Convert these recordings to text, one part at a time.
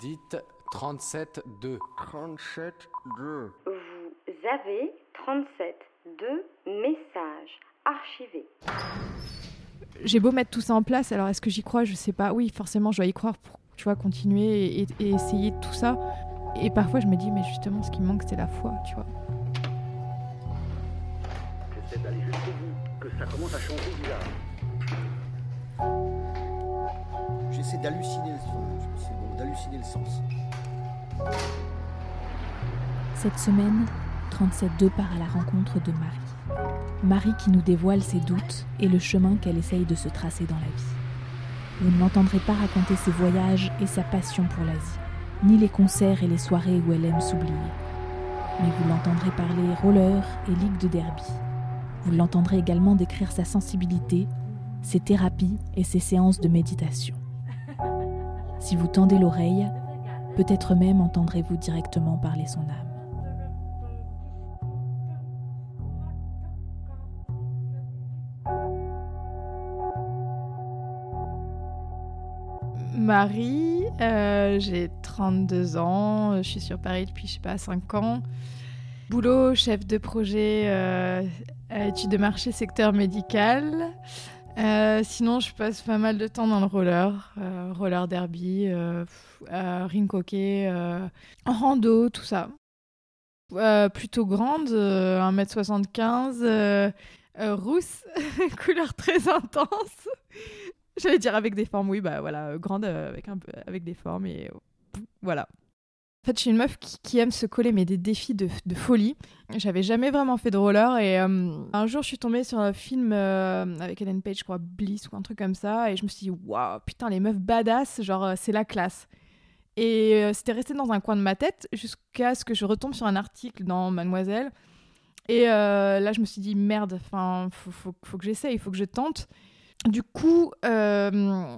Dites 37-2. 37-2. Vous avez 37 de messages archivés. J'ai beau mettre tout ça en place, alors est-ce que j'y crois? Je sais pas. Oui, forcément, je dois y croire pour tu vois, continuer et, et essayer tout ça. Et parfois, je me dis, mais justement, ce qui me manque, c'est la foi, tu vois. J'essaie d'aller jusqu'au bout, que ça commence à changer bizarre. J'essaie d'halluciner, c'est d'halluciner le sens. Cette semaine, 37.2 part à la rencontre de Marie. Marie qui nous dévoile ses doutes et le chemin qu'elle essaye de se tracer dans la vie. Vous ne l'entendrez pas raconter ses voyages et sa passion pour l'Asie, ni les concerts et les soirées où elle aime s'oublier. Mais vous l'entendrez parler roller et ligue de derby. Vous l'entendrez également décrire sa sensibilité, ses thérapies et ses séances de méditation. Si vous tendez l'oreille, peut-être même entendrez-vous directement parler son âme. Marie, euh, j'ai 32 ans, je suis sur Paris depuis, je sais pas, 5 ans. Boulot, chef de projet euh, études de marché secteur médical. Euh, sinon, je passe pas mal de temps dans le roller, roller derby, ring hockey, rando, tout ça. plutôt grande, 1m75, rousse, couleur très intense. J'allais dire avec des formes, oui, bah voilà, euh, grande euh, avec, avec des formes et euh, voilà. En fait, je suis une meuf qui, aime se coller, mais des défis de, folie. J'avais jamais vraiment fait de roller et un jour, je suis tombée sur un film avec Ellen Page, je crois, Bliss ou un truc comme ça, et je me suis dit, waouh, putain, les meufs badass, genre, c'est la classe. Et c'était resté dans un coin de ma tête jusqu'à ce que je retombe sur un article dans Mademoiselle. Et là, je me suis dit, merde, enfin, faut, faut, faut que j'essaye, il faut que je tente du coup, euh,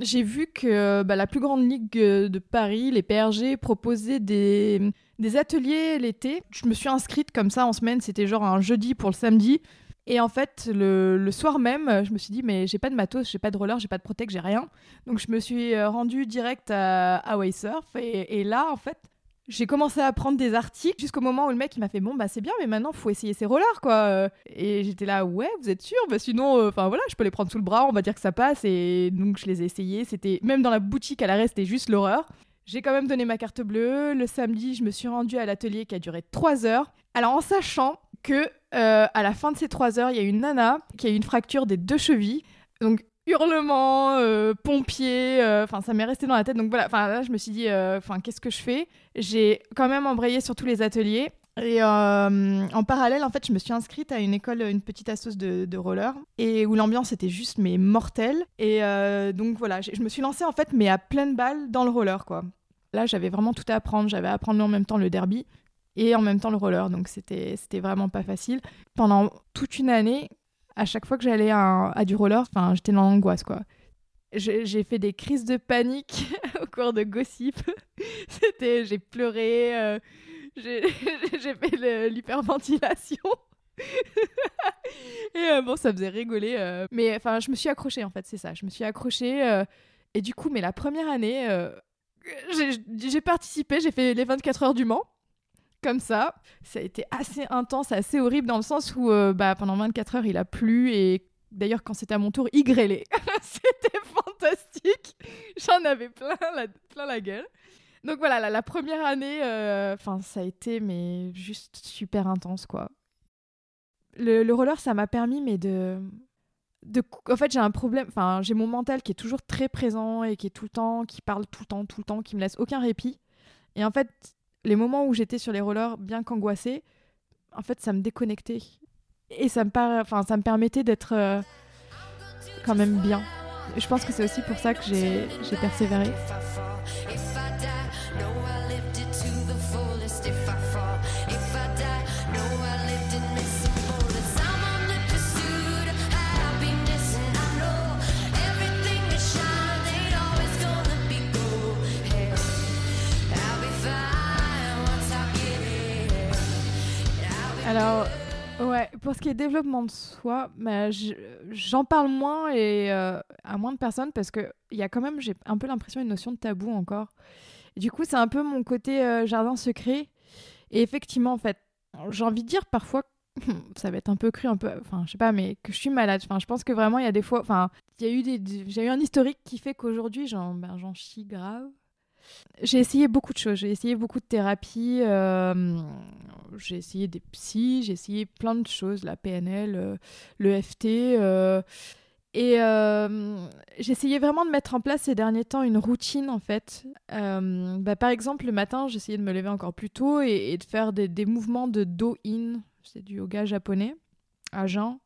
j'ai vu que bah, la plus grande ligue de Paris, les PRG, proposait des, ateliers l'été. Je me suis inscrite comme ça en semaine, c'était genre un jeudi pour le samedi. Et en fait, le, soir même, je me suis dit, mais j'ai pas de matos, j'ai pas de roller, j'ai pas de protect, j'ai rien. Donc je me suis euh, rendue direct à, à Waysurf. Et, là, en fait, j'ai commencé à prendre des articles jusqu'au moment où le mec m'a fait bon bah c'est bien mais maintenant faut essayer ces rollers quoi. Et j'étais là ouais vous êtes sûr? Bah sinon euh, enfin voilà je peux les prendre sous le bras on va dire que ça passe. Et donc je les ai essayés. C'était même dans la boutique à l'arrêt c'était juste l'horreur. J'ai quand même donné ma carte bleue. Le samedi je me suis rendue à l'atelier qui a duré 3 heures. Alors en sachant que euh, à la fin de ces 3 heures il y a une nana qui a eu une fracture des deux chevilles. Donc hurlements, euh, pompiers, euh, enfin ça m'est resté dans la tête. Donc voilà, là je me suis dit, euh, enfin qu'est-ce que je fais? J'ai quand même embrayé sur tous les ateliers. Et en parallèle, en fait, je me suis inscrite à une école, une petite assoce de, de roller, et où l'ambiance était juste mais mortelle. Et donc voilà, je me suis lancée en fait, mais à pleine balle dans le roller quoi. Là, j'avais vraiment tout à apprendre. J'avais à apprendre en même temps le derby et en même temps le roller, donc c'était c'était vraiment pas facile. Pendant toute une année, à chaque fois que j'allais à, du roller, enfin, j'étais dans l'angoisse, quoi. J'ai fait des crises de panique au cours de Gossip. C'était, j'ai pleuré, euh, j'ai fait l'hyperventilation. et euh, bon, ça faisait rigoler. Euh. mais enfin, je me suis accrochée, en fait, c'est ça. Je me suis accrochée. et du coup, mais la première année, j'ai participé, j'ai fait les 24 heures du Mans comme ça. Ça a été assez intense, assez horrible dans le sens où euh, bah, pendant 24 heures il a plu et d'ailleurs quand c'était à mon tour il grêlait. c'était fantastique. J'en avais plein la, plein la gueule. Donc voilà, la, première année, euh, ça a été mais juste super intense quoi. Le, le roller ça m'a permis mais de de, en fait, j'ai un problème. Enfin, j'ai mon mental qui est toujours très présent et qui est tout le temps, qui parle tout le temps, tout le temps, qui me laisse aucun répit. Et en fait, les moments où j'étais sur les rollers bien qu'angoissée, en fait, ça me déconnectait. Et ça me, enfin, ça me permettait d'être euh, quand même bien. je pense que c'est aussi pour ça que j'ai persévéré. Alors, Ouais, pour ce qui est développement de soi, bah, je- j'en parle moins et euh, à moins de personnes parce que il y a quand même, j'ai un peu l'impression, une notion de tabou encore. Du coup, c'est un peu mon côté euh, jardin secret. Et effectivement, en fait, j'ai envie de dire parfois, ça va être un peu cru, un peu, enfin, je sais pas, mais que je suis malade. Enfin, je pense que vraiment, il y a des fois, enfin, il y a eu des- j'ai eu un historique qui fait qu'aujourd'hui, j'en, ben, j'en chie grave. J'ai essayé beaucoup de choses. J'ai essayé beaucoup de thérapies. euh, j'ai essayé des psys. J'ai essayé plein de choses. La PNL, euh, le FT. euh, et euh, essayé vraiment de mettre en place ces derniers temps une routine, en fait. Euh, bah, par exemple, le matin, j'essayais de me lever encore plus tôt et, de faire des, mouvements de do-in. C'est du yoga japonais, à jeun.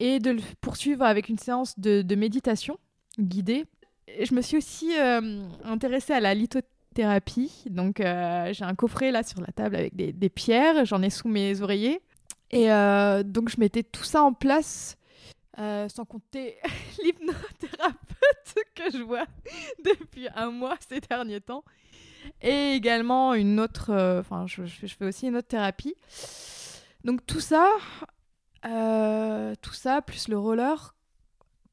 Et de le poursuivre avec une séance de méditation guidée. Je me suis aussi euh, intéressée à la lithothérapie. Donc, euh, j'ai un coffret là sur la table avec des, pierres. J'en ai sous mes oreillers. Et euh, donc, je mettais tout ça en place, sans compter l'hypnothérapeute que je vois depuis un mois ces derniers temps. Et également une autre. Enfin, je, je fais- aussi une autre thérapie. Donc, tout ça, tout ça, plus le roller,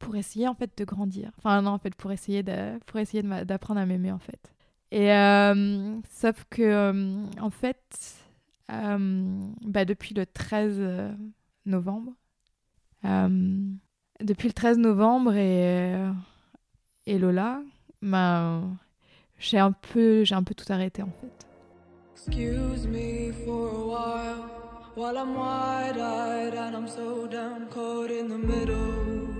pour essayer en fait de grandir. Enfin non, en fait pour essayer de, pour essayer d'apprendre à m'aimer en fait. Et euh, sauf que euh, en fait, euh, bah, depuis le 13 euh, novembre, euh, depuis le 13 novembre et euh, et Lola, bah, j'ai un peu j'ai un peu tout arrêté en fait. Excuse me for a while while I'm wide eyed and I'm so down caught in the middle.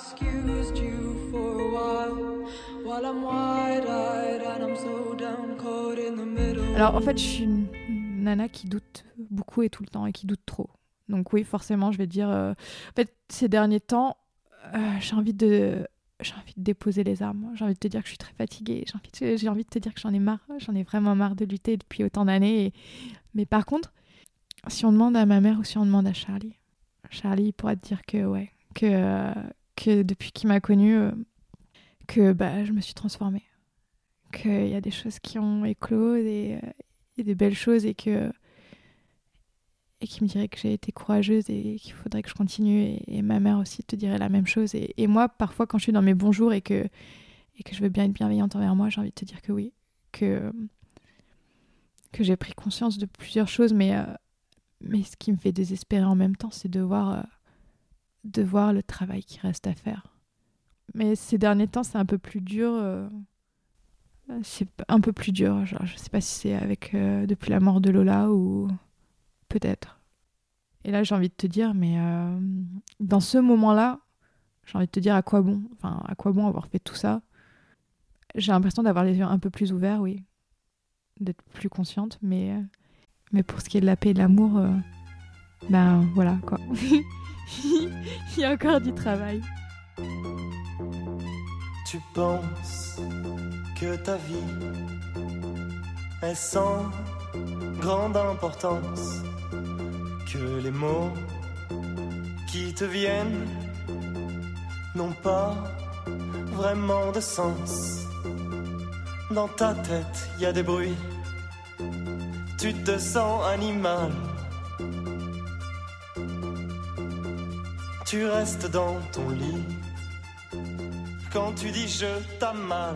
Excused you for a while while I'm wide eyed and I'm so down caught in the middle. Alors en fait, je suis une nana qui doute beaucoup et tout le temps et qui doute trop. Donc oui, forcément, je vais dire. euh, En fait, ces derniers temps, euh, j'ai envie de, j'ai envie de déposer les armes. J'ai envie de te dire que je suis très fatiguée. J'ai envie, de... j'ai envie de te dire que j'en ai marre. J'en ai vraiment marre de lutter depuis autant d'années. Mais par contre, si on demande à ma mère ou si on demande à Charlie, Charlie pourra te dire que ouais, que euh, depuis qu'il m'a connue, euh, que bah je me suis transformée. Qu'il y a des choses qui ont éclos euh, et des belles choses et que et qui me dirait que j'ai été courageuse et qu'il faudrait que je continue et, ma mère aussi te dirait la même chose et, moi parfois quand je suis dans mes bons jours et que et que je veux bien être bienveillante envers moi j'ai envie de te dire que oui que que j'ai pris conscience de plusieurs choses mais euh, mais ce qui me fait désespérer en même temps c'est de voir de voir le travail qui reste à faire mais ces derniers temps c'est un peu plus dur euh, c'est un peu plus dur. Genre, je sais pas si c'est avec euh, depuis la mort de Lola ou peut-être. Et là, j'ai envie de te dire, mais euh, dans ce moment-là, j'ai envie de te dire à quoi bon, enfin à quoi bon avoir fait tout ça. J'ai l'impression d'avoir les yeux un peu plus ouverts, oui, d'être plus consciente, mais euh, mais pour ce qui est de la paix et de l'amour, euh, ben voilà quoi. Il y a encore du travail. Tu penses que ta vie est sans grande importance, que les mots qui te viennent n'ont pas vraiment de sens. Dans ta tête, il y a des bruits, tu te sens animal. Tu restes dans ton lit quand tu dis je t'aime mal.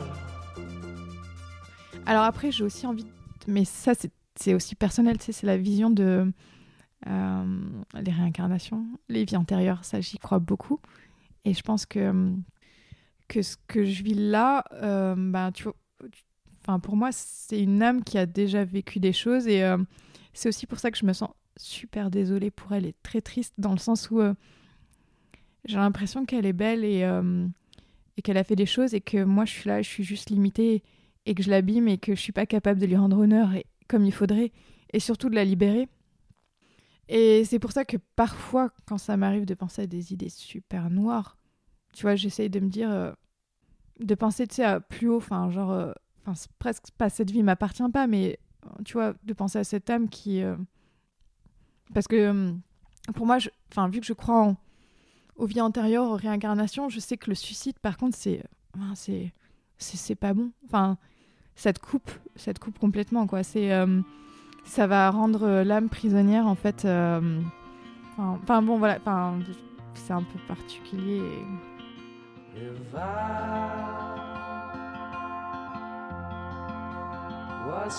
Alors après, j'ai aussi envie, mais ça c'est aussi personnel, c'est la vision de euh, les réincarnations, les vies antérieures, ça j'y crois beaucoup. Et je pense que, que ce que je vis là, euh, bah, tu vois, enfin, pour moi, c'est une âme qui a déjà vécu des choses et euh, c'est aussi pour ça que je me sens super désolée pour elle et très triste dans le sens où euh, j'ai l'impression qu'elle est belle et, euh, et qu'elle a fait des choses et que moi je suis là, je suis juste limitée et que je l'abîme et que je suis pas capable de lui rendre honneur et, comme il faudrait et surtout de la libérer. Et c'est pour ça que parfois, quand ça m'arrive de penser à des idées super noires, tu vois, j'essaye de me dire, euh, de penser, tu sais, à plus haut, enfin, genre, euh, enfin, presque pas cette vie m'appartient pas, mais tu vois, de penser à cette âme qui. parce que pour moi, enfin, vu que je crois en, aux vies antérieures, aux réincarnations, je sais que le suicide, par contre, c'est. c'est c'est pas bon. Enfin, ça te coupe, ça coupe complètement, quoi. C'est, euh, ça va rendre euh, l'âme prisonnière, en fait. euh, Enfin, bon, voilà, enfin, c'est un peu particulier. If I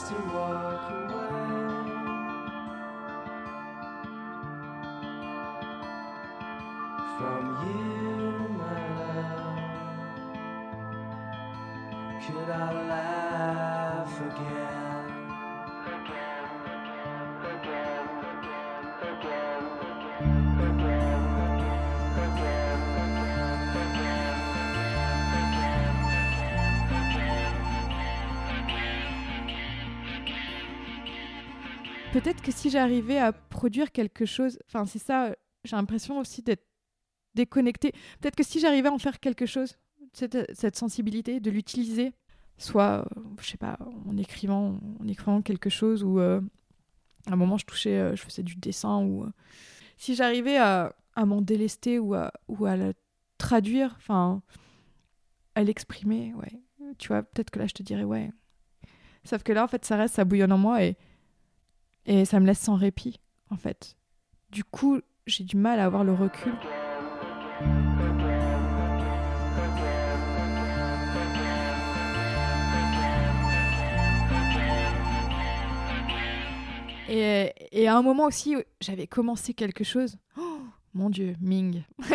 to walk away Peut-être que si j'arrivais à produire quelque chose, enfin, c'est ça, j'ai l'impression aussi d'être déconnectée. Peut-être que si j'arrivais à en faire quelque chose, cette, sensibilité, de l'utiliser, soit, euh, je sais pas, en écrivant, en écrivant quelque chose, ou euh, à un moment je touchais, euh, je faisais du dessin, ou si j'arrivais à, m'en délester ou à, ou à le traduire, enfin, à l'exprimer, ouais. Tu vois, peut-être que là je te dirais, ouais. Sauf que là, en fait, ça reste, ça bouillonne en moi et et ça me laisse sans répit, en fait. Du coup, j'ai du mal à avoir le recul. Et, et à un moment aussi, j'avais commencé quelque chose. Oh, mon Dieu, Ming.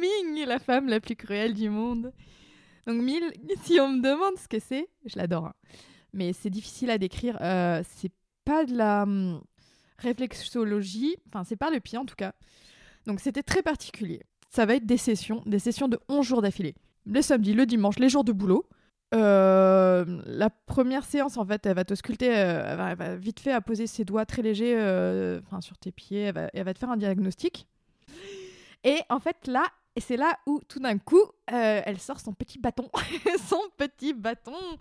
Ming, la femme la plus cruelle du monde. Donc Ming, si on me demande ce que c'est, je l'adore. hein. Mais c'est difficile à décrire. Euh, c'est pas de la hum, réflexologie, enfin c'est pas le pied en tout cas. Donc c'était très particulier. Ça va être des sessions, des sessions de 11 jours d'affilée. Le samedi, le dimanche, les jours de boulot. Euh, la première séance, en fait, elle va te euh, elle, va, vite fait à poser ses doigts très légers euh, sur tes pieds, elle va, elle va te faire un diagnostic. Et en fait, là, et c'est là où tout d'un coup, elle sort son petit bâton, son petit bâton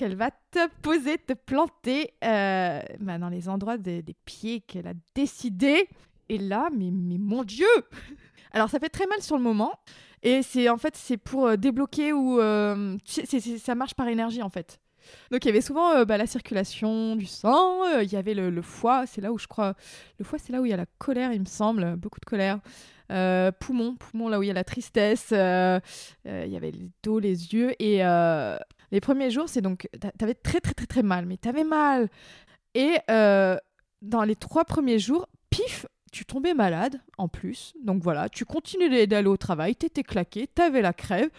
qu'elle va te poser, te planter euh, bah, dans les endroits des, pieds qu'elle a décidé. Et là, mais, mais mon Dieu Alors ça fait très mal sur le moment. Et c'est en fait c'est pour euh, débloquer ou euh, ça marche par énergie en fait. Donc il y avait souvent bah, la circulation du sang, il y avait le, foie, c'est là où je crois le foie c'est là où il y a la colère il me semble, beaucoup de colère. Euh, poumon, poumon là où il y a la tristesse, il y avait le dos, les yeux et les premiers jours c'est donc t'a- t'avais très très très très mal, mais t'avais mal et euh, dans les trois premiers jours, pif, tu tombais malade en plus. Donc voilà, tu continuais d'aller au travail, t'étais claqué, t'avais la crève.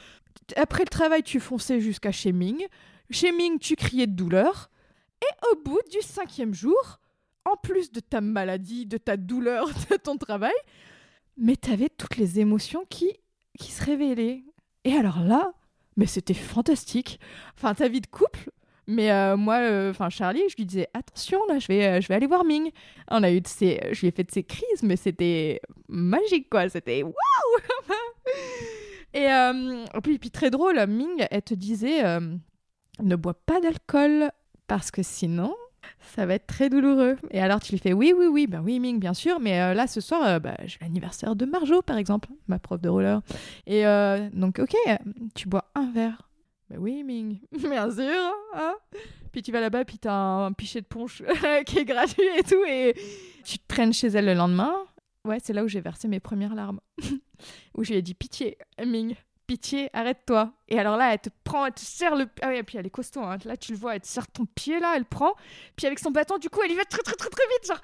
Après le travail, tu fonçais jusqu'à chez Ming. Chez Ming, tu criais de douleur. Et au bout du cinquième jour, en plus de ta maladie, de ta douleur, de ton travail, mais t'avais toutes les émotions qui, qui se révélaient. Et alors là, mais c'était fantastique. Enfin, ta vie de couple, mais euh, moi, euh, enfin Charlie, je lui disais attention là, je vais, euh, je vais aller voir Ming. On a eu de ces, je lui ai fait de ces crises, mais c'était magique quoi. C'était waouh. Et puis, puis très drôle, Ming, elle te disait ne bois pas d'alcool parce que sinon ça va être très douloureux. Et alors tu lui fais oui, oui, oui, ben oui, Ming, bien sûr, mais euh, là ce soir, euh, bah, j'ai l'anniversaire de Marjo par exemple, ma prof de roller. Et euh, donc, ok, tu bois un verre. Ben oui, Ming, bien sûr. hein. puis tu vas là-bas, puis t'as un pichet de punch qui est gratuit et tout, et tu te traînes chez elle le lendemain. Ouais, c'est là où j'ai versé mes premières larmes. où je lui ai dit pitié, Ming, arrête-toi. Et alors là, elle te prend, elle te serre le. Ah oui, et puis elle est costaud, hein. là tu le vois, elle te serre ton pied là, elle prend. Puis avec son bâton, du coup, elle y va très très très très vite. Genre,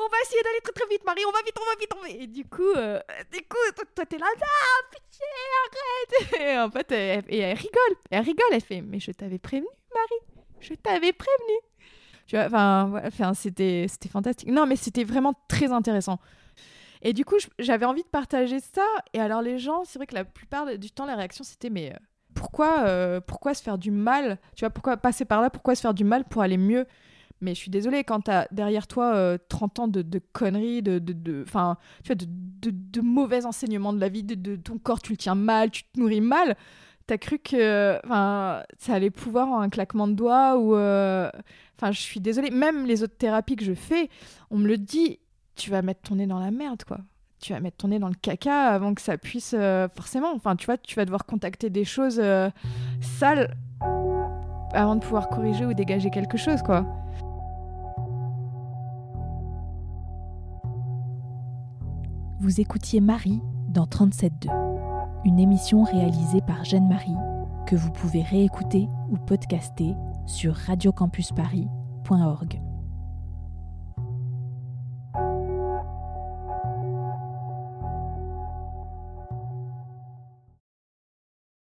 on va essayer d'aller très très vite, Marie, on va vite, on va vite. Et du coup, euh, du coup, toi, t'es là, ah, pitié, arrête. Et en fait, elle, et elle rigole, elle rigole, elle fait, mais je t'avais prévenu, Marie, je t'avais prévenu. Tu vois, enfin, c'était fantastique. Non, mais c'était vraiment très intéressant. Et du coup, j'avais envie de partager ça. Et alors, les gens, c'est vrai que la plupart du temps, la réaction, c'était mais euh, pourquoi, euh, pourquoi se faire du mal? Tu vois, pourquoi passer par là? Pourquoi se faire du mal pour aller mieux? Mais je suis désolée, quand t'as derrière toi euh, 30 ans de, conneries, de, de, de, tu vois, de, de, mauvais enseignements de la vie, de, ton corps, tu le tiens mal, tu te nourris mal, t'as cru que ça allait pouvoir en un claquement de doigts ou. euh, Enfin, je suis désolée, même les autres thérapies que je fais, on me le dit, tu vas mettre ton nez dans la merde, quoi. Tu vas mettre ton nez dans le caca avant que ça puisse euh, forcément. Enfin, tu vois, tu vas devoir contacter des choses euh, sales avant de pouvoir corriger ou dégager quelque chose, quoi. Vous écoutiez Marie dans 37.2, une émission réalisée par Jeanne Marie que vous pouvez réécouter ou podcaster sur radiocampusparis.org.